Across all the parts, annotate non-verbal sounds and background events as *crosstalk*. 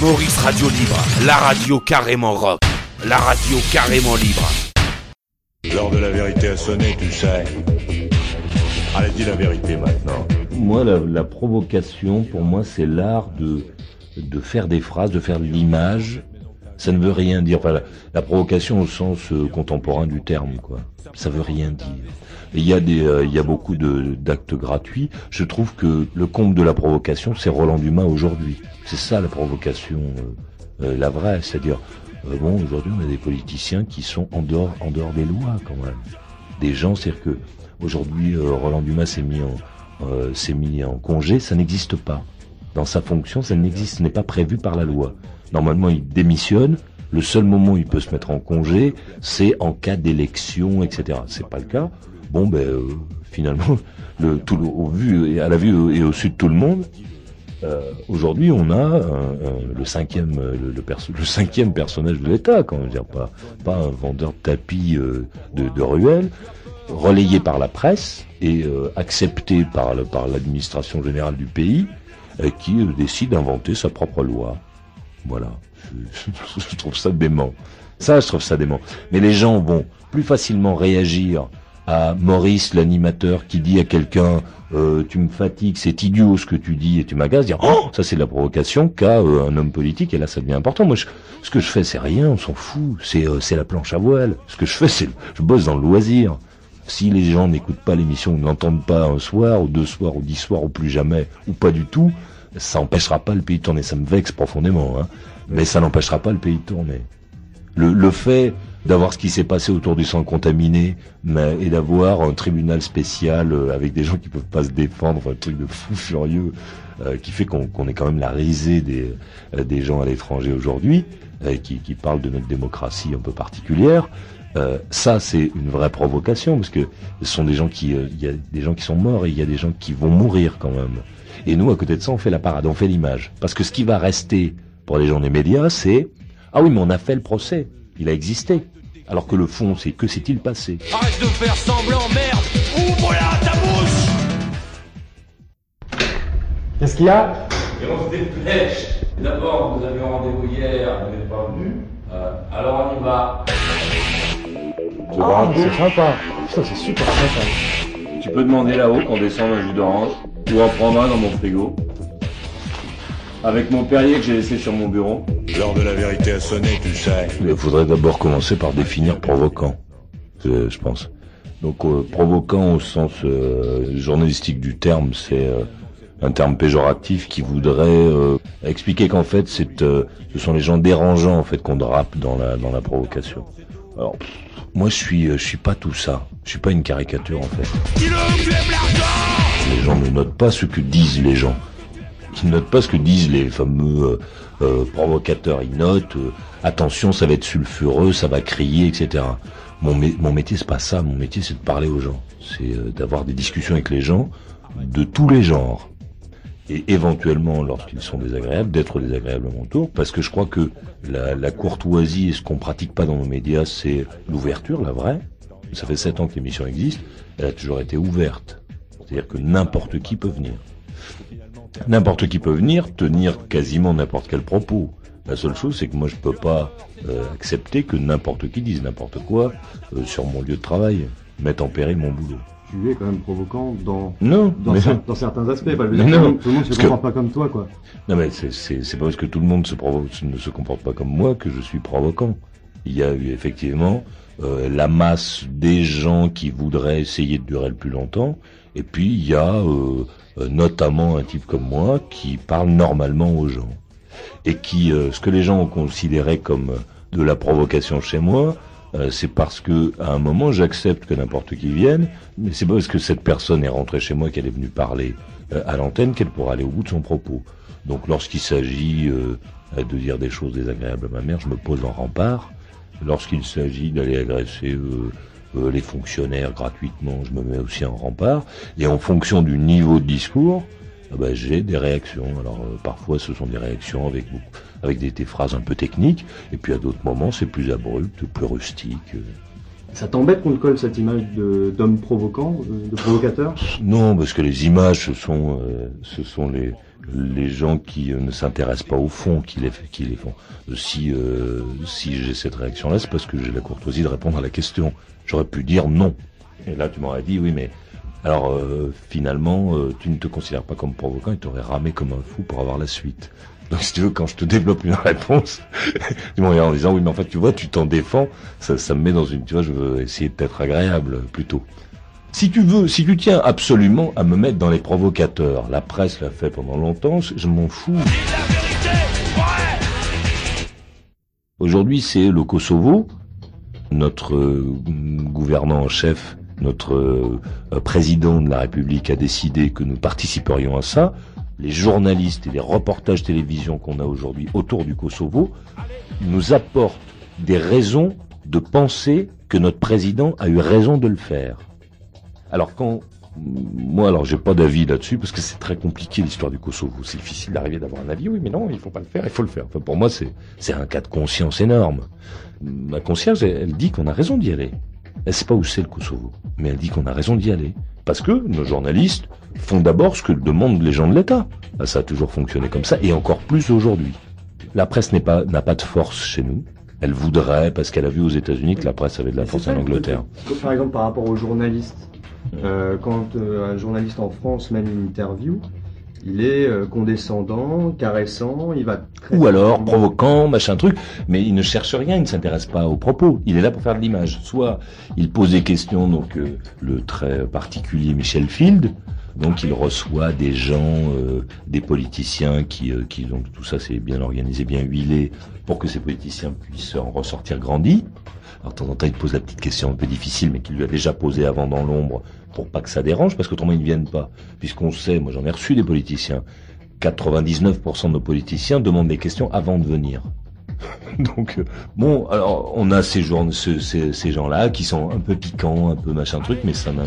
Maurice Radio Libre, la radio carrément rock, la radio carrément libre. L'heure de la vérité a sonné, tu sais. Allez, dis la vérité maintenant. Moi, la, la provocation, pour moi, c'est l'art de, de faire des phrases, de faire de l'image. Ça ne veut rien dire. Enfin, la, la provocation au sens euh, contemporain du terme, quoi. Ça veut rien dire. Il y a des, euh, il y a beaucoup d'actes gratuits. Je trouve que le comble de la provocation, c'est Roland Dumas aujourd'hui. C'est ça la provocation, euh, euh, la vraie. C'est-à-dire, bon, aujourd'hui, on a des politiciens qui sont en dehors, en dehors des lois, quand même. Des gens, c'est-à-dire que aujourd'hui, Roland Dumas s'est mis en, s'est mis en congé, ça n'existe pas. Dans sa fonction, ça n'existe, ce n'est pas prévu par la loi. Normalement, il démissionne. Le seul moment où il peut se mettre en congé, c'est en cas d'élection, etc. C'est pas le cas. Bon, ben euh, finalement, *laughs* le, tout au vu et à la vue et au sud de tout le monde, euh, aujourd'hui, on a euh, le cinquième, euh, le, le perso- le cinquième personnage de l'État, quand dire pas pas un vendeur de tapis euh, de, de ruelles, relayé par la presse et euh, accepté par le- par l'administration générale du pays, euh, qui décide d'inventer sa propre loi. Voilà, je, *laughs* je trouve ça dément. Ça, je trouve ça dément. Mais les gens vont plus facilement réagir à Maurice, l'animateur, qui dit à quelqu'un euh, tu me fatigues, c'est idiot ce que tu dis et tu m'agaces, dire oh ça c'est la provocation qu'à euh, un homme politique et là ça devient important. Moi, je- ce que je fais c'est rien, on s'en fout. C'est euh, c'est la planche à voile. Ce que je fais c'est je bosse dans le loisir. Si les gens n'écoutent pas l'émission, ou n'entendent pas un soir ou deux soirs ou dix soirs ou plus jamais ou pas du tout, ça empêchera pas le pays de tourner. Ça me vexe profondément, hein. mais ça n'empêchera pas le pays de tourner. Le, le fait d'avoir ce qui s'est passé autour du sang contaminé et d'avoir un tribunal spécial euh, avec des gens qui peuvent pas se défendre, un truc de fou furieux euh, qui fait qu'on est quand même la risée des, euh, des gens à l'étranger aujourd'hui, euh, qui, parlent de notre démocratie un peu particulière. Ça, c'est une vraie provocation parce que ce sont des gens qui, il y a des gens qui sont morts et il y a des gens qui vont mourir quand même. Et nous, à côté de ça, on fait la parade, on fait l'image. Parce que ce qui va rester pour les gens des médias, c'est ah oui, mais on a fait le procès, il a existé. Alors que le fond, c'est que s'est-il passé Arrête de faire semblant, merde Ouvre-la, ta bouche Qu'est-ce qu'il y a Et on se dépêche. D'abord, nous avions rendez-vous hier, vous n'êtes pas venu. Euh, alors on y va. Ah, c'est sympa. Putain, c'est super sympa. Tu peux demander là-haut qu'on descende un jus d'orange ou en prendre un dans mon frigo. Avec mon Perrier que j'ai laissé sur mon bureau. L'heure de la vérité a sonné, tu sais. Il faudrait d'abord commencer par définir provoquant, euh, je pense. Donc euh, provoquant au sens euh, journalistique du terme, c'est euh, un terme péjoratif qui voudrait euh, expliquer qu'en fait c'est euh, ce sont les gens dérangeants en fait qu'on drape dans la dans la provocation. Alors pff, moi je suis euh, je suis pas tout ça. Je suis pas une caricature en fait. Les gens ne notent pas ce que disent les gens. Ils notent pas ce que disent les fameux euh, euh, provocateurs. Ils notent euh, attention, ça va être sulfureux, ça va crier, etc. Mon, mon métier c'est pas ça. Mon métier c'est de parler aux gens. C'est euh, d'avoir des discussions avec les gens de tous les genres. Et éventuellement, lorsqu'ils sont désagréables, d'être désagréablement autour, parce que je crois que la, la courtoisie et ce qu'on pratique pas dans nos médias, c'est l'ouverture, la vraie. Ça fait sept ans que l'émission existe, elle a toujours été ouverte. C'est-à-dire que n'importe qui peut venir. N'importe qui peut venir tenir quasiment n'importe quel propos. La seule chose, c'est que moi, je peux pas euh, accepter que n'importe qui dise n'importe quoi euh, sur mon lieu de travail, mettre en péril mon boulot. Tu es quand même provocant dans, Non, dans, mais, cer- dans certains aspects. Mais dire, non, tout le monde se parce que- comporte pas comme toi, quoi. non, mais c'est pas parce que tout le monde se, provo- ne se comporte pas comme moi que je suis provocant. Il y a eu effectivement euh, la masse des gens qui voudraient essayer de durer le plus longtemps, et puis il y a euh, euh, notamment un type comme moi qui parle normalement aux gens et qui euh, ce que les gens ont considéré comme euh, de la provocation chez moi, c'est parce que à un moment j'accepte que n'importe qui vienne, mais c'est pas parce que cette personne est rentrée chez moi qu'elle est venue parler à l'antenne qu'elle pourra aller au bout de son propos. Donc lorsqu'il s'agit de dire des choses désagréables à ma mère, je me pose en rempart. Lorsqu'il s'agit d'aller agresser euh, euh, les fonctionnaires gratuitement, je me mets aussi en rempart. Et en fonction du niveau de discours, ah ben, j'ai des réactions. Alors euh, parfois ce sont des réactions avec avec des, des phrases un peu techniques, et puis à d'autres moments c'est plus abrupt, plus rustique. euh. Ça t'embête qu'on te colle cette image de- d'homme provoquant, de, de provocateur? Non, parce que les images, ce sont, euh, ce sont les, les gens qui euh, ne s'intéressent pas au fond, qui les, font. Euh, Si, euh, si j'ai cette réaction-là, c'est parce que j'ai la courtoisie de répondre à la question. J'aurais pu dire non. Et là, tu m'aurais dit oui, mais alors finalement, tu ne te considères pas comme provoquant et t'aurais ramé comme un fou pour avoir la suite. Donc si tu veux, quand je te développe une réponse, *laughs* tu me regardes en disant oui, mais en fait, tu vois, tu t'en défends, ça, ça me met dans une, tu vois, je veux essayer d'être agréable plutôt. Si tu veux, si tu tiens absolument à me mettre dans les provocateurs, la presse l'a fait pendant longtemps, je m'en fous. Aujourd'hui, c'est le Kosovo. Notre euh, gouvernant en chef, notre euh, euh, président de la République a décidé que nous participerions à ça. Les journalistes et les reportages télévision qu'on a aujourd'hui autour du Kosovo nous apportent des raisons de penser que notre président a eu raison de le faire. Alors quand moi, alors j'ai pas d'avis là-dessus parce que c'est très compliqué l'histoire du Kosovo. C'est difficile d'arriver d'avoir un avis. Oui, mais non, il faut pas le faire. Il faut le faire. Enfin, pour moi, c'est c'est un cas de conscience énorme. Ma conscience, elle, elle dit qu'on a raison d'y aller. Elle sait pas où c'est le Kosovo, mais elle dit qu'on a raison d'y aller parce que nos journalistes font d'abord ce que demandent les gens de l'État. Ah, Ça a toujours fonctionné comme ça et encore plus aujourd'hui. La presse n'est pas n'a pas de force chez nous. Elle voudrait parce qu'elle a vu aux États-Unis que la presse avait de la force en. Angleterre. Par exemple, par rapport aux journalistes, quand euh, un journaliste en France mène une interview, il est euh, condescendant, caressant, il va très Ou alors provoquant, machin truc, mais il ne cherche rien, il ne s'intéresse pas aux propos. Il est là pour faire de l'image. Soit il pose des questions, donc euh, le très particulier Michel Field, donc il reçoit des gens, euh, des politiciens qui, euh, qui donc tout ça c'est bien organisé, bien huilé, pour que ces politiciens puissent en ressortir grandis. Alors de temps en temps il te pose la petite question un peu difficile, mais qu'il lui a déjà posée avant dans l'ombre, pour pas que ça dérange, parce qu'autrement ils ne viennent pas. Puisqu'on sait, moi j'en ai reçu des politiciens, 99% de nos politiciens demandent des questions avant de venir. *laughs* Donc euh, bon, alors on a ces, ces, gens-là qui sont un peu piquants, un peu machin truc, mais ça, ne,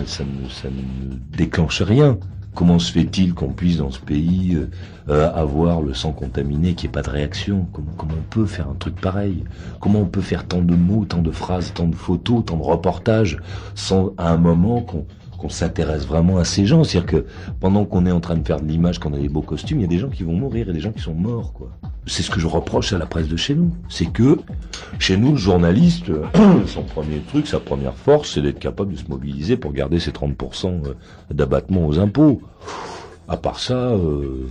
déclenche rien. Comment se fait-il qu'on puisse dans ce pays euh, euh, avoir le sang contaminé, qu'il n'y ait pas de réaction? Comment, comment on peut faire un truc pareil? Comment on peut faire tant de mots, tant de phrases, tant de photos, tant de reportages, sans à un moment qu'on qu'on s'intéresse vraiment à ces gens? C'est-à-dire que pendant qu'on est en train de faire de l'image, qu'on a des beaux costumes, il y a des gens qui vont mourir et des gens qui sont morts, quoi. C'est ce que je reproche à la presse de chez nous. C'est que, chez nous, le journaliste, euh, *clears throat* son premier truc, sa première force, c'est d'être capable de se mobiliser pour garder ses 30% euh, d'abattement aux impôts. À part ça, euh,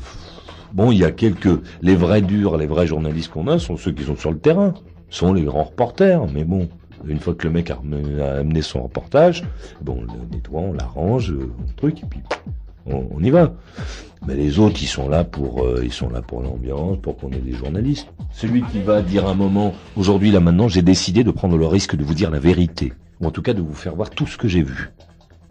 bon, il y a quelques... Les vrais durs, les vrais journalistes qu'on a sont ceux qui sont sur le terrain, sont les grands reporters, mais bon... Une fois que le mec a amené- son reportage, bon, on le nettoie, on l'arrange, on truc, et puis on, y va. Mais les autres, ils sont là pour, euh, ils sont là pour l'ambiance, pour qu'on ait des journalistes. Celui qui va dire un moment, aujourd'hui, là maintenant, j'ai décidé de prendre le risque de vous dire la vérité, ou en tout cas de vous faire voir tout ce que j'ai vu.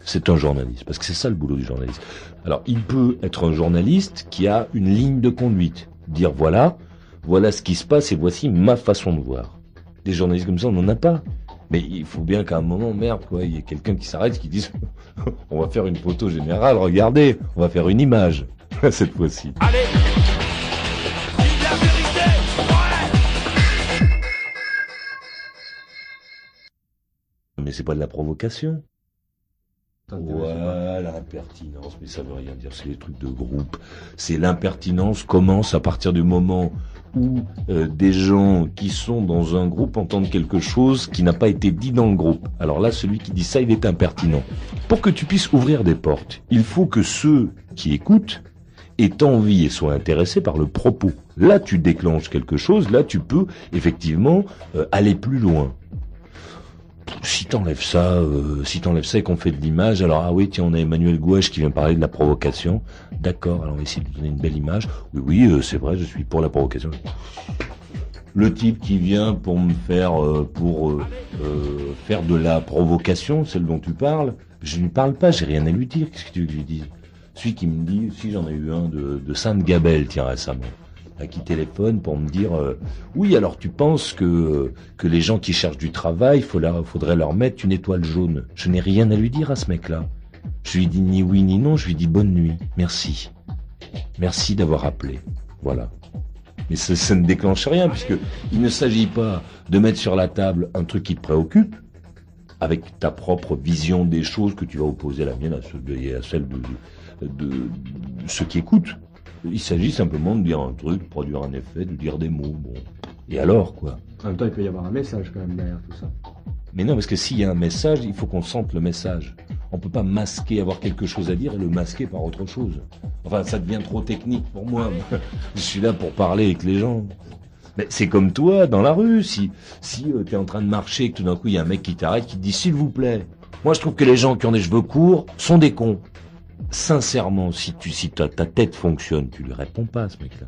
C'est un journaliste, parce que c'est ça le boulot du journaliste. Alors, il peut être un journaliste qui a une ligne de conduite, dire voilà, voilà ce qui se passe et voici ma façon de voir. Des journalistes comme ça, on n'en a pas. Mais il faut bien qu'à un moment, merde, quoi, il y ait quelqu'un qui s'arrête, qui dise, *laughs* on va faire une photo générale, regardez, on va faire une image, *laughs* cette fois-ci. Allez Vive la vérité Ouais Mais c'est pas de la provocation. Ouais, l'impertinence, mais ça veut rien dire, c'est les trucs de groupe. C'est l'impertinence commence à partir du moment où euh, des gens qui sont dans un groupe entendent quelque chose qui n'a pas été dit dans le groupe. Alors là, celui qui dit ça, il est impertinent. Pour que tu puisses ouvrir des portes, il faut que ceux qui écoutent aient envie et soient intéressés par le propos. Là, tu déclenches quelque chose, là, tu peux effectivement euh, aller plus loin si t'enlèves ça, euh, si t'enlèves ça et qu'on fait de l'image, alors ah oui tiens on a Emmanuel Gouache qui vient parler de la provocation, d'accord, alors on va essayer de donner une belle image. Oui oui euh, c'est vrai je suis pour la provocation. Le type qui vient pour me faire euh, pour euh, faire de la provocation, celle dont tu parles, je ne lui parle pas, j'ai rien à lui dire. Qu'est-ce que tu veux que je lui dise? Celui qui me dit, si j'en ai eu un de, de Sainte-Gabelle tiens récemment qui téléphone pour me dire euh, oui alors tu penses que les gens qui cherchent du travail faut faudrait leur mettre une étoile jaune. Je n'ai rien à lui dire à ce mec là je lui dis ni oui ni non je lui dis bonne nuit. Merci. Merci d'avoir appelé. Voilà. Mais ça, ne déclenche rien puisque il ne s'agit pas de mettre sur la table un truc qui te préoccupe avec ta propre vision des choses que tu vas opposer à la mienne à, et à celle de ceux qui écoutent Il s'agit simplement de dire un truc, de produire un effet, de dire des mots. Bon. Et alors, quoi? En même temps, il peut y avoir un message quand même derrière tout ça. Mais non, parce que s'il y a un message, il faut qu'on sente le message. On peut pas masquer, avoir quelque chose à dire et le masquer par autre chose. Enfin, ça devient trop technique pour moi. *laughs* Je suis là pour parler avec les gens. Mais c'est comme toi, dans la rue, si, si euh, tu es en train de marcher et que tout d'un coup il y a un mec qui t'arrête, qui te dit s'il vous plaît. Moi je trouve que les gens qui ont des cheveux courts sont des cons. Sincèrement, si tu si ta, ta tête fonctionne, tu lui réponds pas à ce mec-là.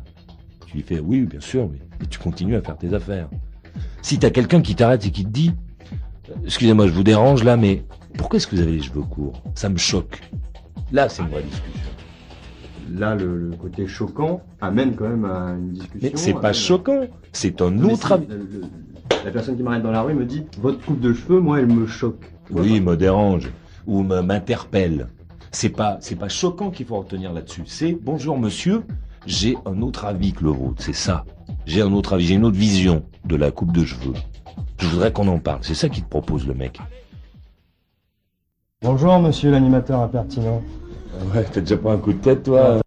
Tu lui fais oui, bien sûr, mais et tu continues à faire tes affaires. Si t'as quelqu'un qui t'arrête et qui te dit excusez-moi, je vous dérange là, mais pourquoi est-ce que vous avez les cheveux courts? Ça me choque. Là, c'est une vraie discussion. Là, le, le côté choquant amène quand même à une discussion. Mais c'est pas choquant, c'est un Mais autre avis. La personne qui m'arrête dans la rue me dit Votre coupe de cheveux, moi, elle me choque. Oui, me dérange ou me- m'interpelle. C'est pas c'est pas choquant qu'il faut retenir là-dessus. C'est bonjour monsieur, j'ai un autre avis que le vôtre. C'est ça. J'ai un autre avis, j'ai une autre vision de la coupe de cheveux. Je voudrais qu'on en parle. C'est ça qu'il te propose le mec. Bonjour, monsieur l'animateur impertinent. Ouais, t'as déjà pas un coup de tête, toi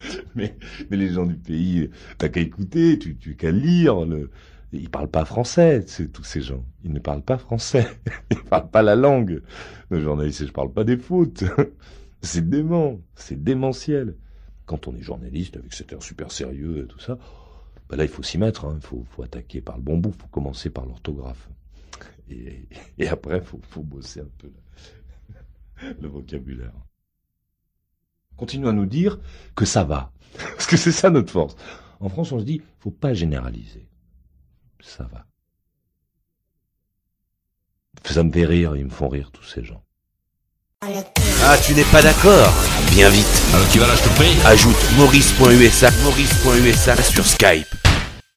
*laughs* mais, mais les gens du pays, t'as qu'à écouter, tu, tu qu'à lire. Le... Ils parlent pas français, tous ces gens. Ils ne parlent pas français. *laughs* Ils parlent pas la langue. Le journaliste, je parle pas des fautes. *laughs* C'est dément, c'est démentiel. Quand on est journaliste avec cet air super sérieux et tout ça, bah là il faut s'y mettre. Il faut, faut attaquer par le bon bout. faut commencer par l'orthographe. Et, après, faut, faut bosser un peu *laughs* le, vocabulaire continue à nous dire que ça va. Parce que c'est ça notre force. En France, on se dit, faut pas généraliser. Ça va. Ça me fait rire, ils me font rire tous ces gens. Ah, tu n'es pas d'accord? Bien vite. Alors tu vas là, je te prie. Ajoute maurice.usa, maurice.usa sur Skype.